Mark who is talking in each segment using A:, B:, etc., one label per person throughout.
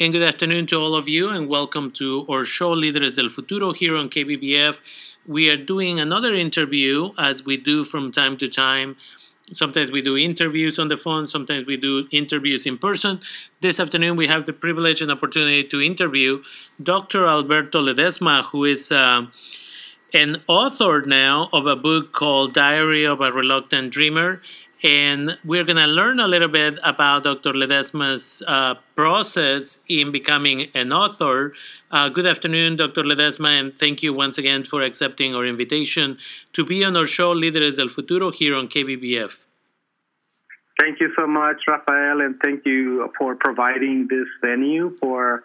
A: And good afternoon to all of you, and welcome to our show Líderes del Futuro here on KBBF. We are doing another interview as we do from time to time. Sometimes we do interviews on the phone, sometimes we do interviews in person. This afternoon, we have the privilege and opportunity to interview Dr. Alberto Ledesma, who is uh, an author now of a book called Diary of a Reluctant Dreamer and we're going to learn a little bit about Dr. Ledesma's uh, process in becoming an author. Uh, good afternoon, Dr. Ledesma, and thank you once again for accepting our invitation to be on our show Líderes del Futuro here on KBBF.
B: Thank you so much, Rafael, and thank you for providing this venue for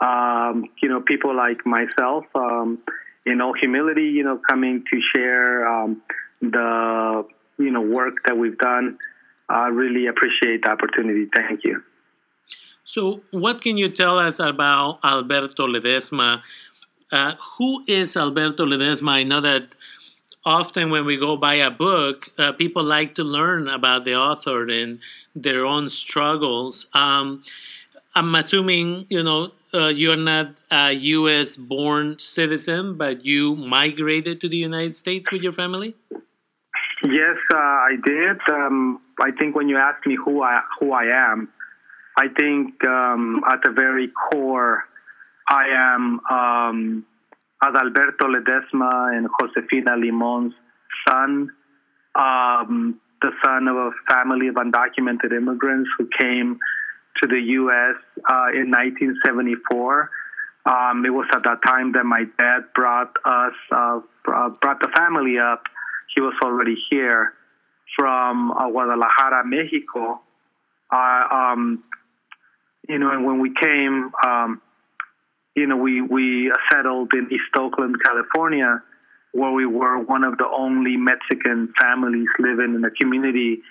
B: um, you know people like myself. Um, in all humility, you know, coming to share um, the you know work that we've done. I really appreciate the opportunity. Thank you.
A: So, what can you tell us about Alberto Ledesma? Uh, who is Alberto Ledesma? I know that often when we go buy a book, uh, people like to learn about the author and their own struggles. Um, I'm assuming you know uh, you're not a U.S. born citizen, but you migrated to the United States with your family.
B: Yes, uh, I did. Um, I think when you ask me who I who I am, I think um, at the very core, I am um, Adalberto Ledesma and Josefina Limon's son, um, the son of a family of undocumented immigrants who came to the U.S. Uh, in 1974. Um, it was at that time that my dad brought us, uh, brought the family up he was already here from uh, Guadalajara, Mexico. Uh, um, you know, and when we came, um, you know, we we settled in East Oakland, California, where we were one of the only Mexican families living in a community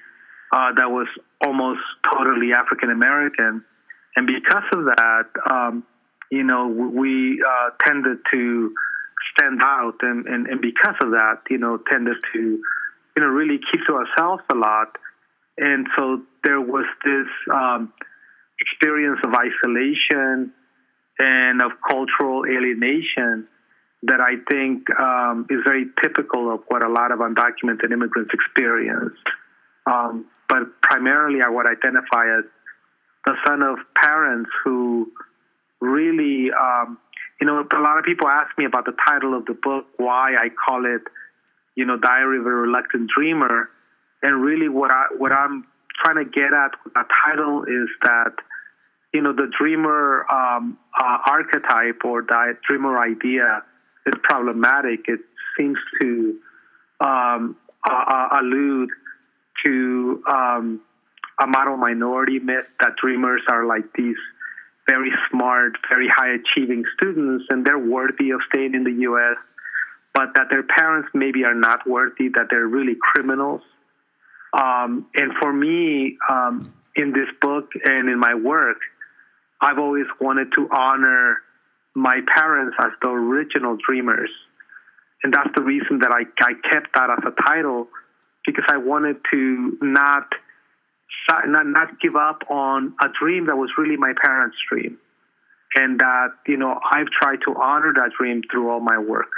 B: uh, that was almost totally African American, and because of that, um, you know, we uh, tended to stand out, and, and, and because of that, you know, tended to, you know, really keep to ourselves a lot. And so there was this um, experience of isolation and of cultural alienation that I think um, is very typical of what a lot of undocumented immigrants experience. Um, but primarily, I would identify as the son of parents who really um, you know, a lot of people ask me about the title of the book, why I call it, you know, Diary of a Reluctant Dreamer. And really, what I what I'm trying to get at with that title is that, you know, the dreamer um, uh, archetype or that dreamer idea is problematic. It seems to um, uh, allude to um, a model minority myth that dreamers are like these very smart, very high achieving students, and they're worthy of staying in the U.S., but that their parents maybe are not worthy, that they're really criminals. Um, and for me, um, in this book and in my work, I've always wanted to honor my parents as the original dreamers. And that's the reason that I, I kept that as a title, because I wanted to not not, not give up on a dream that was really my parents' dream. And that, you know, I've tried to honor that dream through all my work.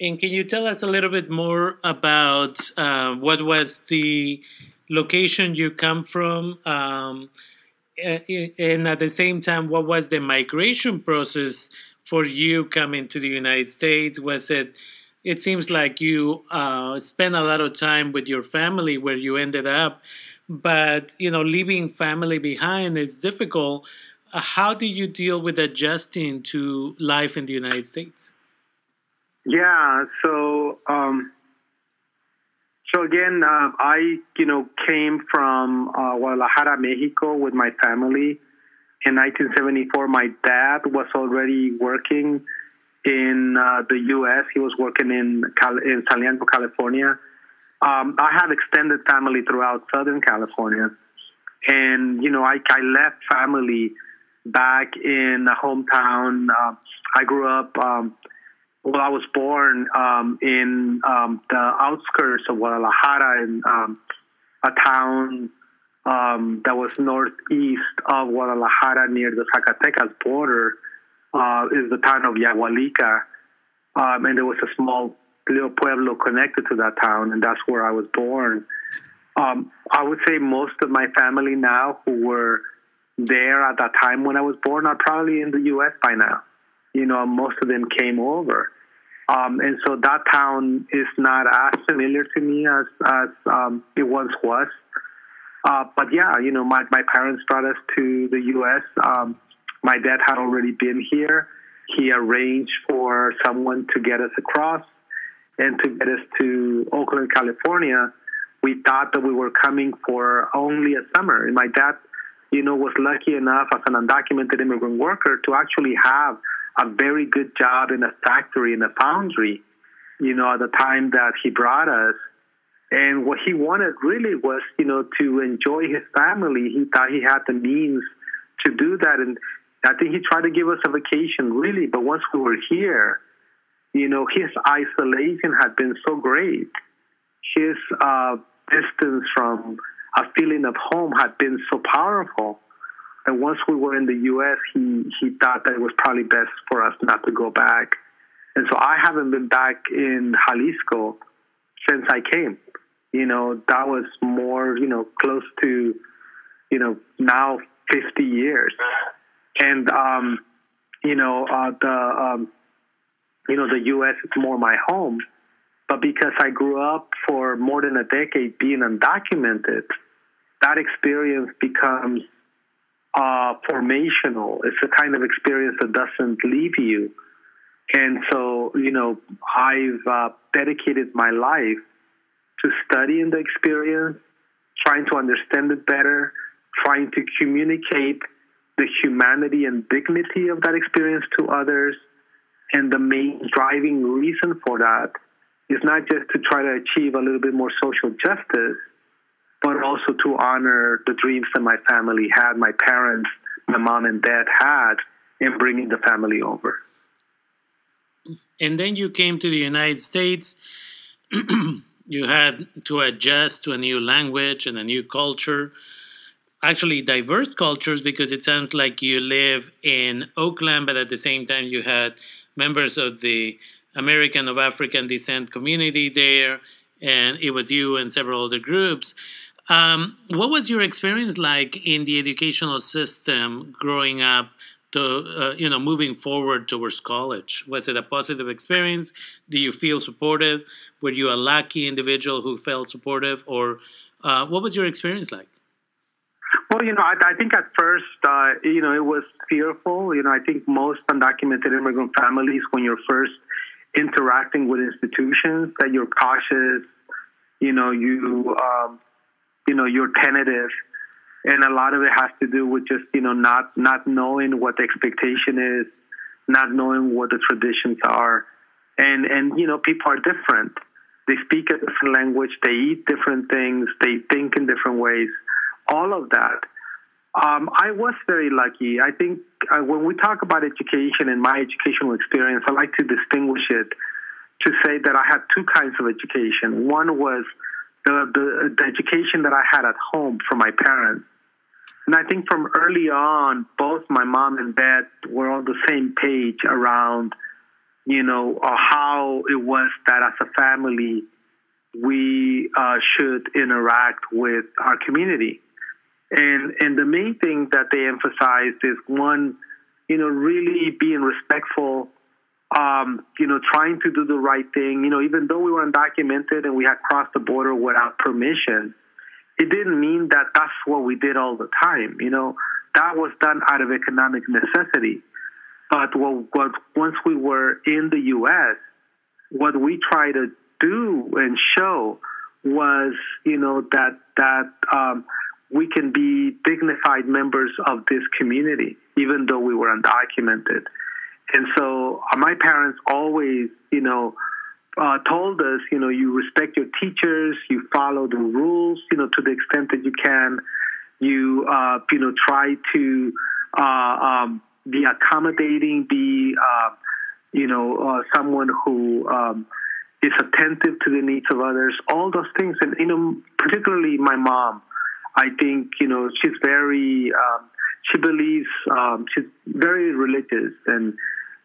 A: And can you tell us a little bit more about uh, what was the location you come from? Um, and at the same time, what was the migration process for you coming to the United States? Was it it seems like you uh, spent a lot of time with your family where you ended up, but you know, leaving family behind is difficult. Uh, how do you deal with adjusting to life in the United States?
B: Yeah, so um, so again, uh, I you know came from uh, Guadalajara, Mexico, with my family. In 1974, my dad was already working in uh, the U.S. He was working in Cal- in Saliento, California. Um, I have extended family throughout Southern California, and you know, I, I left family back in the hometown. Uh, I grew up. Um, well, I was born um, in um, the outskirts of Guadalajara, in um, a town um, that was northeast of Guadalajara near the Zacatecas border uh, is the town of Yahualica. Um, and there was a small little pueblo connected to that town, and that's where I was born. Um, I would say most of my family now who were there at that time when I was born are probably in the U.S. by now. You know, most of them came over. Um, and so that town is not as familiar to me as, as um, it once was. Uh, but yeah, you know, my, my parents brought us to the U.S. Um, my dad had already been here. He arranged for someone to get us across and to get us to Oakland, California. We thought that we were coming for only a summer. And my dad, you know, was lucky enough as an undocumented immigrant worker to actually have a very good job in a factory, in a foundry, you know, at the time that he brought us. And what he wanted really was, you know, to enjoy his family. He thought he had the means to do that. And I think he tried to give us a vacation, really. But once we were here, you know, his isolation had been so great. His uh, distance from a feeling of home had been so powerful. And once we were in the U.S., he, he thought that it was probably best for us not to go back. And so I haven't been back in Jalisco since I came. You know, that was more, you know, close to, you know, now 50 years. And, um, you know, uh, the, um, you know, the U.S. is more my home. But because I grew up for more than a decade being undocumented, that experience becomes uh, formational. It's a kind of experience that doesn't leave you. And so, you know, I've uh, dedicated my life to studying the experience, trying to understand it better, trying to communicate the humanity and dignity of that experience to others. And the main driving reason for that is not just to try to achieve a little bit more social justice, but also to honor the dreams that my family had, my parents, my mom and dad had in bringing the family over.
A: And then you came to the United States. you had to adjust to a new language and a new culture. Actually, diverse cultures because it sounds like you live in Oakland, but at the same time, you had members of the American of African descent community there, and it was you and several other groups. Um, what was your experience like in the educational system growing up? To uh, you know, moving forward towards college, was it a positive experience? Do you feel supportive? Were you a lucky individual who felt supportive, or uh, what was your experience like?
B: Well, you know, I, I think at first, uh, you know, it was fearful. You know, I think most undocumented immigrant families, when you're first interacting with institutions, that you're cautious. You know, you um, you know you're tentative. And a lot of it has to do with just you know not not knowing what the expectation is not knowing what the traditions are. And and you know people are different. They speak a different language. They eat different things. They think in different ways all of that um, I was very lucky. I think uh, when we talk about education and my educational experience, I like to distinguish it to say that I had two kinds of education. One was the, the, the education that I had at home from my parents. And I think from early on, both my mom and dad were on the same page around, you know, uh, how it was that as a family we uh, should interact with our community. And and the main thing that they emphasized is one, you know, really being respectful um, you know, trying to do the right thing. You know, even though we were undocumented and we had crossed the border without permission, it didn't mean that that's what we did all the time. You know, that was done out of economic necessity. But what, what once we were in the U.S., what we tried to do and show was, you know, that that um, we can be dignified members of this community, even though we were undocumented. And so uh, my parents always, you know, uh, told us, you know, you respect your teachers, you follow the rules, you know, to the extent that you can. You, uh, you know, try to uh, um, be accommodating, be, uh, you know, uh, someone who um, is attentive to the needs of others. All those things, and you know, particularly my mom. I think you know she's very um, she believes um, she's very religious, and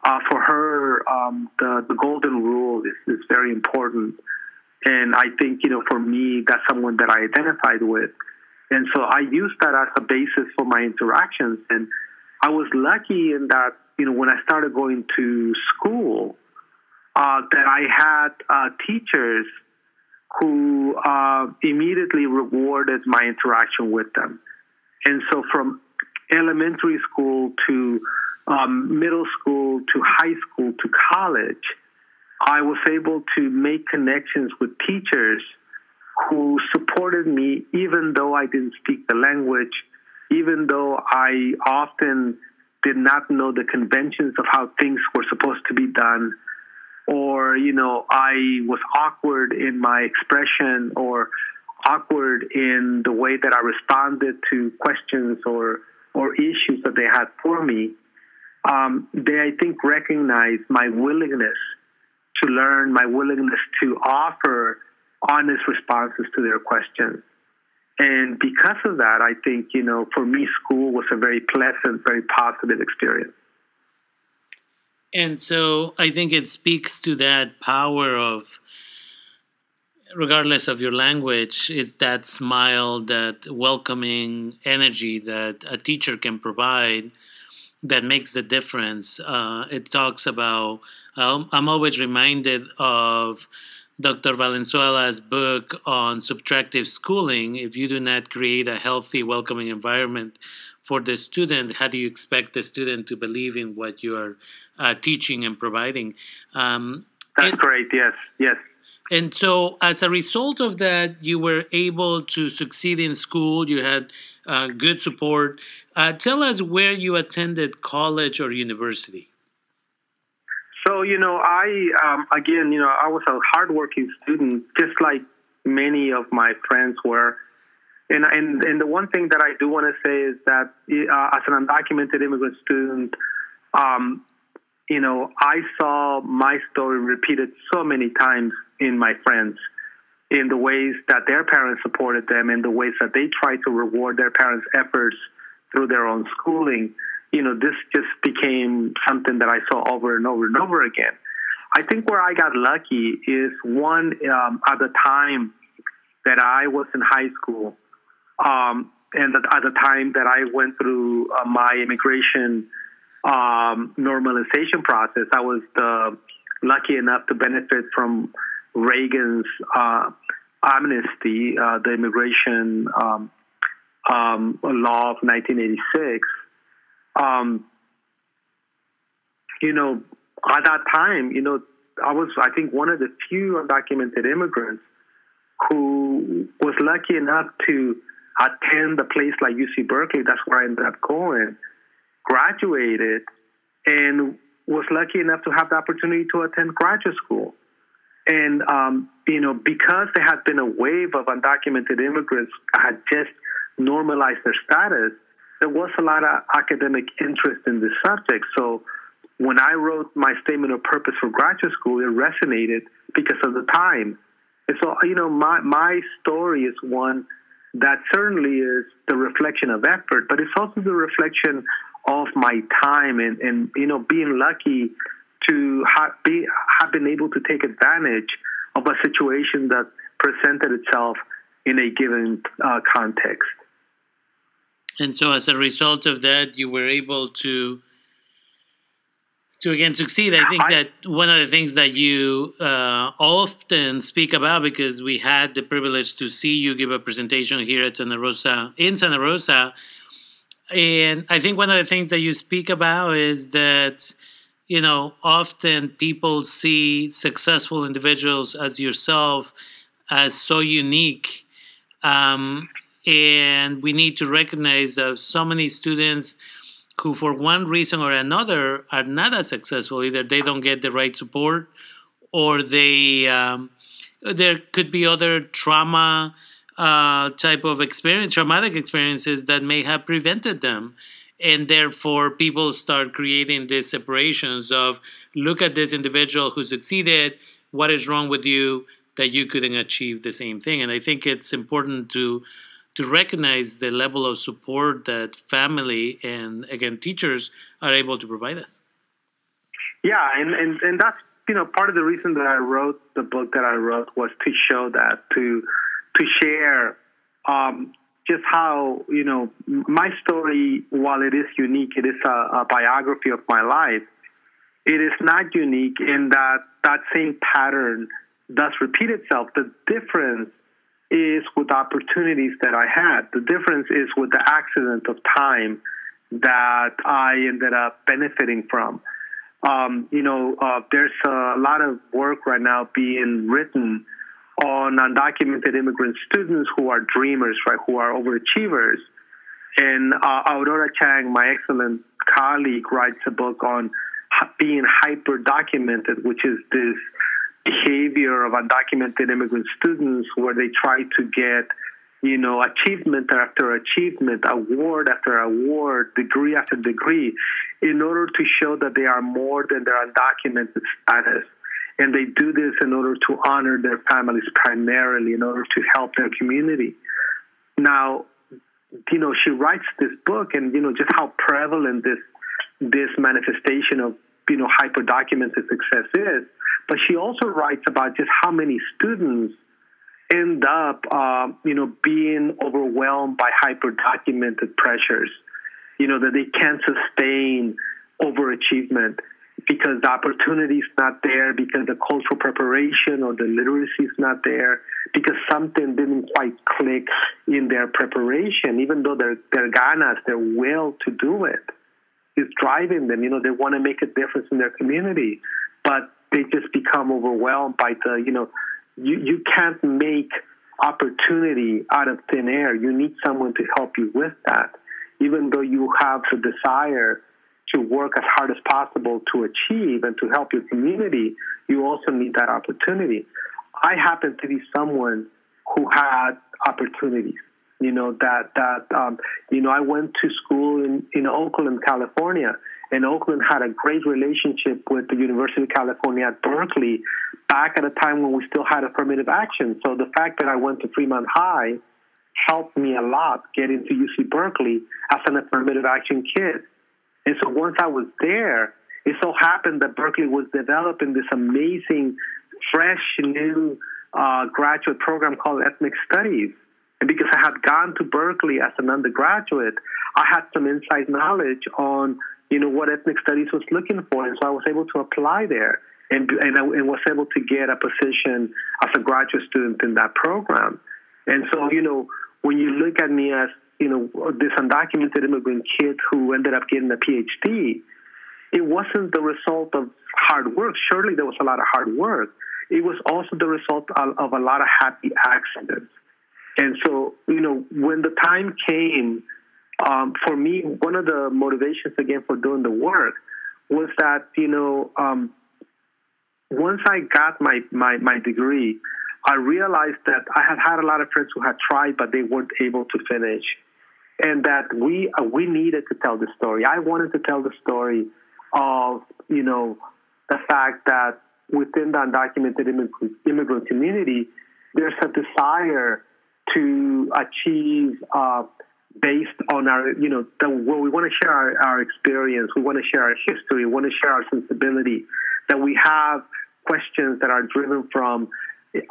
B: uh, for her um, the the golden rule is, is very important. And I think you know for me that's someone that I identified with, and so I used that as a basis for my interactions. And I was lucky in that you know when I started going to school, uh, that I had uh, teachers who uh, immediately rewarded my interaction with them. And so from elementary school to um, middle school to high school to college, I was able to make connections with teachers who supported me even though I didn't speak the language, even though I often did not know the conventions of how things were supposed to be done or you know I was awkward in my expression or awkward in the way that I responded to questions or or issues that they had for me, um, they I think recognize my willingness to learn, my willingness to offer honest responses to their questions. And because of that, I think, you know, for me, school was a very pleasant, very positive experience.
A: And so I think it speaks to that power of, regardless of your language, is that smile, that welcoming energy that a teacher can provide that makes the difference. Uh, it talks about, um, I'm always reminded of Dr. Valenzuela's book on subtractive schooling. If you do not create a healthy, welcoming environment for the student, how do you expect the student to believe in what you are uh, teaching and providing?
B: Um, That's and, great. Yes, yes.
A: And so, as a result of that, you were able to succeed in school. You had uh, good support. Uh, tell us where you attended college or university.
B: So, you know, I, um, again, you know, I was a hardworking student, just like many of my friends were. And, and, and the one thing that I do want to say is that uh, as an undocumented immigrant student, um, you know, I saw my story repeated so many times in my friends in the ways that their parents supported them, in the ways that they tried to reward their parents' efforts through their own schooling. You know, this just became something that I saw over and over and over again. I think where I got lucky is one, um, at the time that I was in high school, um, and at the time that I went through uh, my immigration um, normalization process, I was the, lucky enough to benefit from Reagan's uh, amnesty, uh, the immigration um, um, law of 1986. Um, you know, at that time, you know, I was, I think, one of the few undocumented immigrants who was lucky enough to attend a place like UC Berkeley. That's where I ended up going graduated and was lucky enough to have the opportunity to attend graduate school. And, um, you know, because there had been a wave of undocumented immigrants had just normalized their status, there was a lot of academic interest in this subject. So when I wrote my statement of purpose for graduate school, it resonated because of the time. And so, you know, my, my story is one that certainly is the reflection of effort, but it's also the reflection of my time and, and you know being lucky to have, be, have been able to take advantage of a situation that presented itself in a given uh, context.
A: And so, as a result of that, you were able to to again succeed. I think I, that one of the things that you uh, often speak about, because we had the privilege to see you give a presentation here at Santa Rosa in Santa Rosa, and I think one of the things that you speak about is that, you know, often people see successful individuals as yourself as so unique. Um, and we need to recognize that so many students who, for one reason or another, are not as successful. Either they don't get the right support, or they um, there could be other trauma uh, type of experience, traumatic experiences that may have prevented them. And therefore, people start creating these separations of look at this individual who succeeded, what is wrong with you that you couldn't achieve the same thing? And I think it's important to to recognize the level of support that family and again teachers are able to provide us.
B: Yeah, and, and, and that's you know part of the reason that I wrote the book that I wrote was to show that to to share um, just how you know my story, while it is unique, it is a, a biography of my life. It is not unique in that that same pattern does repeat itself. The difference is with opportunities that I had. The difference is with the accident of time that I ended up benefiting from. Um, you know, uh, there's a lot of work right now being written on undocumented immigrant students who are dreamers, right, who are overachievers. And uh, Aurora Chang, my excellent colleague, writes a book on being hyper documented, which is this behavior of undocumented immigrant students where they try to get you know achievement after achievement award after award degree after degree in order to show that they are more than their undocumented status. And they do this in order to honor their families primarily in order to help their community. Now you know she writes this book and you know just how prevalent this this manifestation of you know hyper documented success is but she also writes about just how many students end up, uh, you know, being overwhelmed by hyper documented pressures. You know that they can't sustain overachievement because the opportunity is not there, because the cultural preparation or the literacy is not there, because something didn't quite click in their preparation, even though their their ganas, their will to do it, is driving them. You know, they want to make a difference in their community, but they just become overwhelmed by the, you know, you, you can't make opportunity out of thin air. You need someone to help you with that. Even though you have the desire to work as hard as possible to achieve and to help your community, you also need that opportunity. I happen to be someone who had opportunities. You know that that um, you know I went to school in in Oakland, California, and Oakland had a great relationship with the University of California at Berkeley back at a time when we still had affirmative action. So the fact that I went to Fremont High helped me a lot get into UC Berkeley as an affirmative action kid. And so once I was there, it so happened that Berkeley was developing this amazing, fresh, new uh, graduate program called Ethnic Studies. And because I had gone to Berkeley as an undergraduate, I had some inside knowledge on you know, what ethnic studies was looking for. And so I was able to apply there and, and, I, and was able to get a position as a graduate student in that program. And so, you know, when you look at me as, you know, this undocumented immigrant kid who ended up getting a PhD, it wasn't the result of hard work. Surely there was a lot of hard work. It was also the result of, of a lot of happy accidents. And so, you know, when the time came um, for me, one of the motivations again for doing the work was that you know um, once I got my, my my degree, I realized that I had had a lot of friends who had tried but they weren't able to finish, and that we uh, we needed to tell the story. I wanted to tell the story of you know the fact that within the undocumented immigrant, immigrant community, there's a desire to achieve. Uh, based on our, you know, the, well, we want to share our, our experience, we want to share our history, we want to share our sensibility, that we have questions that are driven from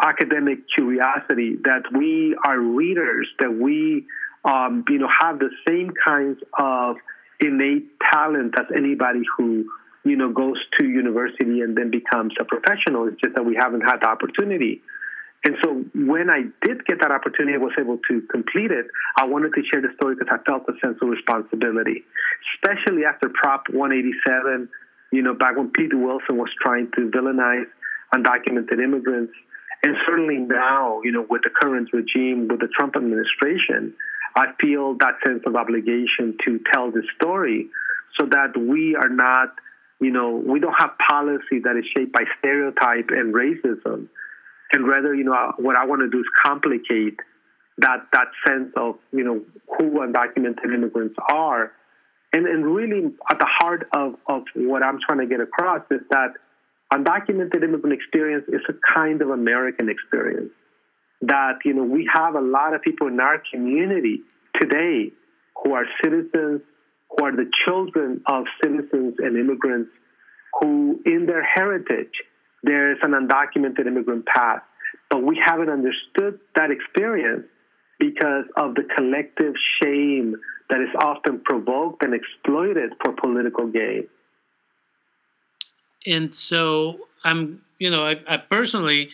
B: academic curiosity, that we are readers, that we, um, you know, have the same kinds of innate talent as anybody who, you know, goes to university and then becomes a professional. It's just that we haven't had the opportunity. And so when I did get that opportunity, I was able to complete it. I wanted to share the story because I felt a sense of responsibility, especially after Prop 187, you know, back when Pete Wilson was trying to villainize undocumented immigrants. And certainly now, you know, with the current regime, with the Trump administration, I feel that sense of obligation to tell this story so that we are not, you know, we don't have policy that is shaped by stereotype and racism and rather, you know, uh, what I want to do is complicate that that sense of you know who undocumented immigrants are, and and really at the heart of of what I'm trying to get across is that undocumented immigrant experience is a kind of American experience. that you know we have a lot of people in our community today who are citizens, who are the children of citizens and immigrants, who in their heritage there's an undocumented immigrant path. but we haven't understood that experience because of the collective shame that is often provoked and exploited for political gain.
A: And so I'm, you know, I, I personally,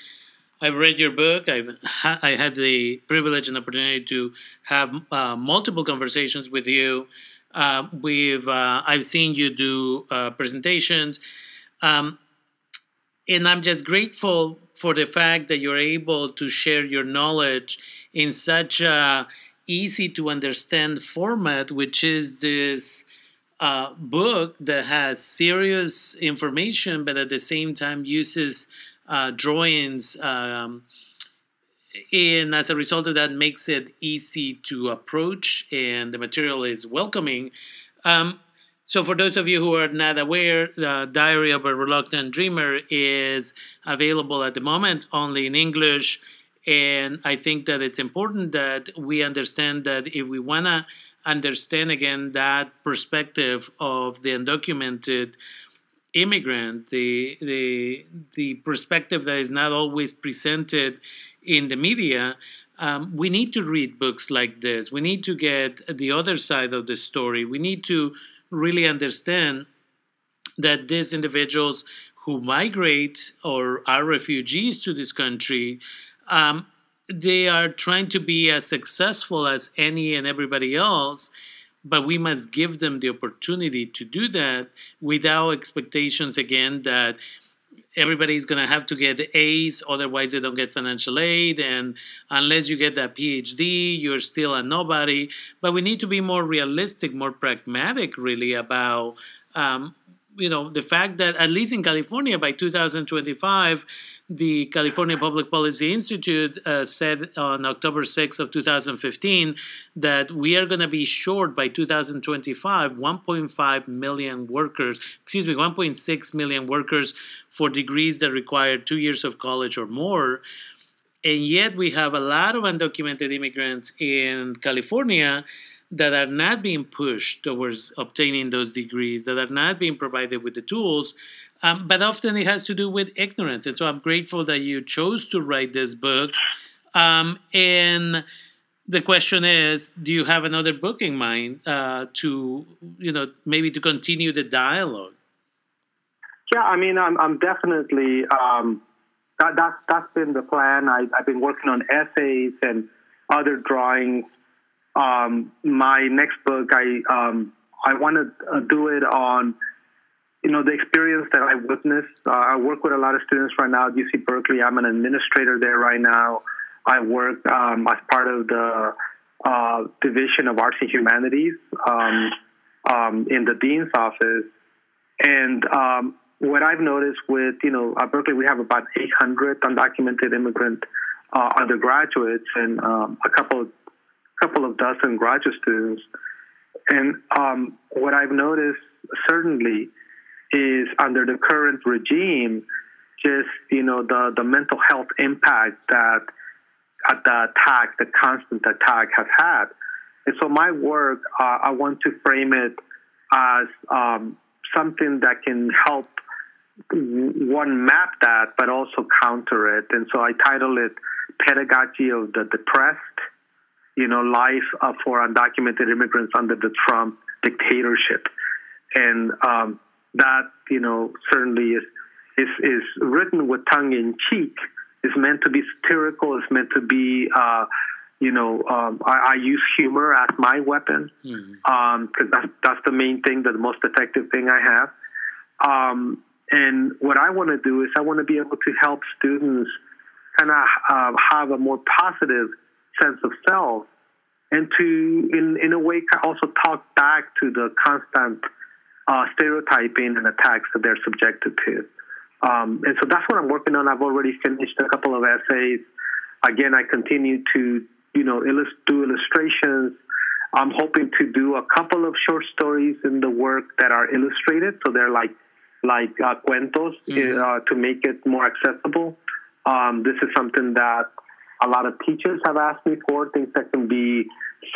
A: I've read your book. I've ha- I had the privilege and opportunity to have uh, multiple conversations with you. Uh, we've uh, I've seen you do uh, presentations, um, and I'm just grateful for the fact that you're able to share your knowledge in such a easy to understand format, which is this uh, book that has serious information, but at the same time uses uh, drawings. Um, and as a result of that, makes it easy to approach, and the material is welcoming. Um, so, for those of you who are not aware, the Diary of a Reluctant Dreamer is available at the moment only in English. And I think that it's important that we understand that if we want to understand again that perspective of the undocumented immigrant, the the the perspective that is not always presented in the media. Um, we need to read books like this. We need to get the other side of the story. We need to really understand that these individuals who migrate or are refugees to this country, um, they are trying to be as successful as any and everybody else but we must give them the opportunity to do that without expectations again that everybody's going to have to get A's, otherwise they don't get financial aid. And unless you get that PhD, you're still a nobody. But we need to be more realistic, more pragmatic, really, about um, you know the fact that at least in California by 2025 the California Public Policy Institute uh, said on October 6th of 2015 that we are going to be short by 2025 1.5 million workers excuse me 1.6 million workers for degrees that require 2 years of college or more. And yet we have a lot of undocumented immigrants in California that are not being pushed towards obtaining those degrees, that are not being provided with the tools. Um, but often it has to do with ignorance. And so I'm grateful that you chose to write this book. Um, and the question is, do you have another book in mind uh, to, you know, maybe to continue the dialogue?
B: Yeah, I mean, I'm, I'm definitely um, that, that that's been the plan. I, I've been working on essays and other drawings um, my next book, I um, I want to uh, do it on you know the experience that I witnessed. Uh, I work with a lot of students right now at UC Berkeley. I'm an administrator there right now. I work um, as part of the uh, division of arts and humanities um, um, in the dean's office, and um, what I've noticed with you know at Berkeley we have about 800 undocumented immigrant uh, undergraduates and a couple of couple of dozen graduate students. And um, what I've noticed certainly is under the current regime, just you know the the mental health impact that uh, the attack, the constant attack, has had. And so my work, uh, I want to frame it as um, something that can help one map that, but also counter it. And so I title it "Pedagogy of the Depressed." You know, life uh, for undocumented immigrants under the Trump dictatorship. And um, that, you know, certainly is, is, is written with tongue in cheek. It's meant to be satirical. It's meant to be, uh, you know, um, I, I, use humor as my weapon because mm-hmm. um, that's, that's the main thing, the most effective thing I have. Um, and what I want to do is I want to be able to help students kind of uh, have a more positive sense of self and to, in, in a way, also talk back to the constant uh, stereotyping and attacks that they're subjected to. Um, and so that's what I'm working on. I've already finished a couple of essays. Again, I continue to, you know, illust- do illustrations. I'm hoping to do a couple of short stories in the work that are illustrated, so they're like like uh, cuentos mm-hmm. uh, to make it more accessible. Um, this is something that a lot of teachers have asked me for things that can be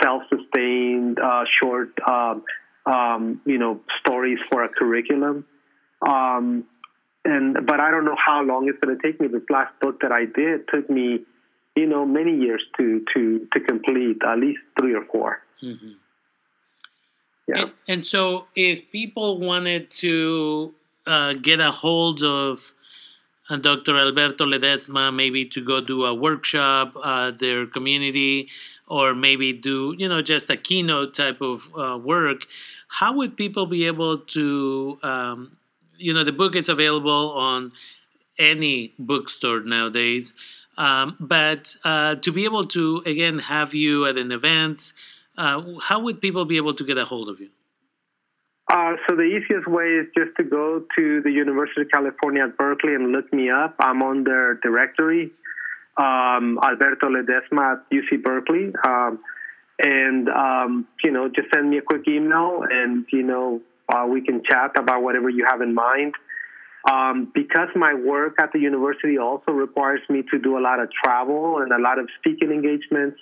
B: self-sustained, uh, short, um, um, you know, stories for a curriculum. Um, and but I don't know how long it's going to take me. This last book that I did took me, you know, many years to to to complete, at least three or 4 mm-hmm.
A: Yeah. And, and, so, if people wanted to uh, get a hold of Dr. Alberto Ledesma, maybe to go do a workshop uh, their community, or maybe do you know just a keynote type of uh, work, how would people be able to um, you know the book is available on any bookstore nowadays um, but uh, to be able to again have you at an event uh, how would people be able to get a hold of you
B: uh, so the easiest way is just to go to the University of California at Berkeley and look me up. I'm on their directory, um, Alberto Ledesma at UC Berkeley. Um, and, um, you know, just send me a quick email and, you know, uh, we can chat about whatever you have in mind. Um, because my work at the university also requires me to do a lot of travel and a lot of speaking engagements,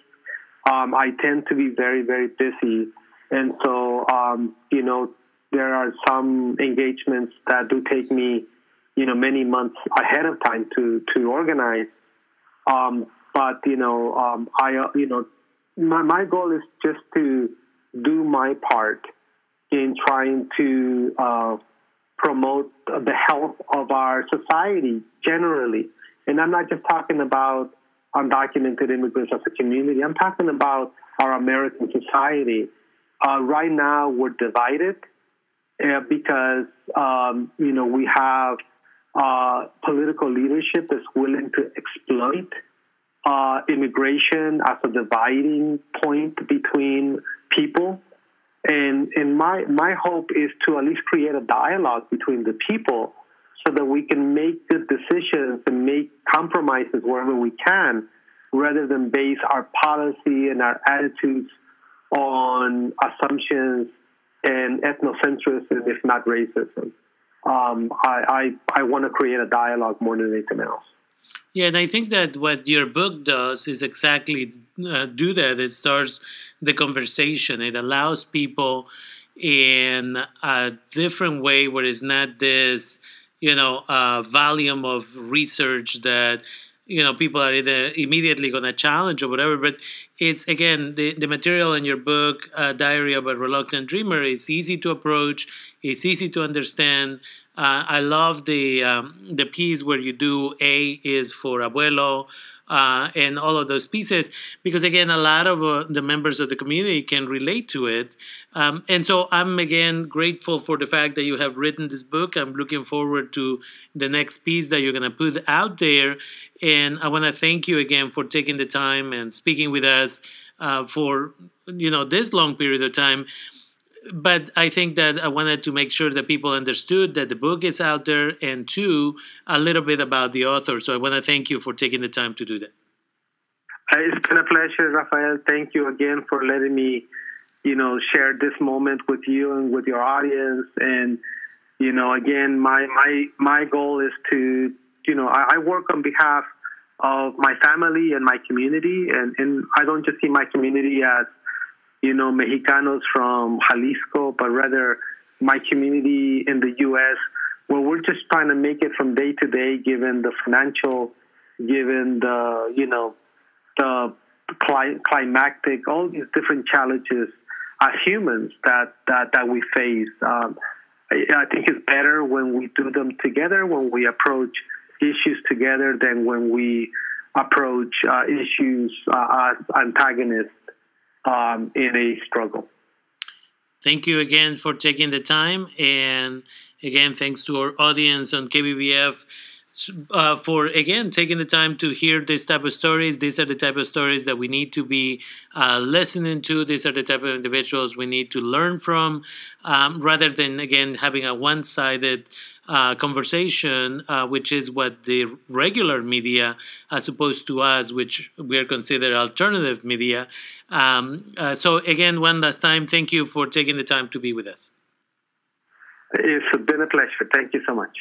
B: um, I tend to be very, very busy. And so, um, you know, there are some engagements that do take me, you know, many months ahead of time to, to organize. Um, but, you know, um, I, uh, you know, my, my goal is just to do my part in trying to uh, promote the health of our society generally. And I'm not just talking about undocumented immigrants as a community, I'm talking about our American society. Uh, right now, we're divided because, um, you know, we have uh, political leadership that's willing to exploit uh, immigration as a dividing point between people. And and my my hope is to at least create a dialogue between the people so that we can make good decisions and make compromises wherever we can, rather than base our policy and our attitudes on assumptions and ethnocentrism, if not racism. Um, I, I, I want to create a dialogue more than anything else.
A: Yeah, and I think that what your book does is exactly uh, do that. It starts the conversation. It allows people in a different way where it's not this, you know, uh, volume of research that you know people are either immediately going to challenge or whatever but it's again the, the material in your book uh, diary of a reluctant dreamer is easy to approach it's easy to understand uh, I love the um, the piece where you do A is for abuelo. Uh, and all of those pieces because again a lot of uh, the members of the community can relate to it. Um, and so i'm again grateful for the fact that you have written this book. I'm looking forward to the next piece that you're going to put out there. And i want to thank you again for taking the time and speaking with us uh, for you know this long period of time but I think that I wanted to make sure that people understood that the book is out there, and two, a little bit about the author. So I want to thank you for taking the time to do that.
B: Uh, it's been a pleasure, Rafael. Thank you again for letting me, you know, share this moment with you and with your audience. And you know, again, my my my goal is to, you know, I, I work on behalf of my family and my community, and and I don't just see my community as you know, Mexicanos from Jalisco, but rather my community in the U.S., where we're just trying to make it from day to day, given the financial, given the, you know, the climactic, all these different challenges as humans that, that, that we face. Um, I, I think it's better when we do them together, when we approach issues together than when we approach uh, issues uh, as antagonists um, in a struggle.
A: Thank you again for taking the time. And again, thanks to our audience on KBBF uh, for, again, taking the time to hear this type of stories. These are the type of stories that we need to be uh, listening to. These are the type of individuals we need to learn from um, rather than, again, having a one sided uh, conversation, uh, which is what the regular media, as opposed to us, which we are considered alternative media. Um, uh, so, again, one last time, thank you for taking the time to be with us.
B: It's been a pleasure. Thank you so much.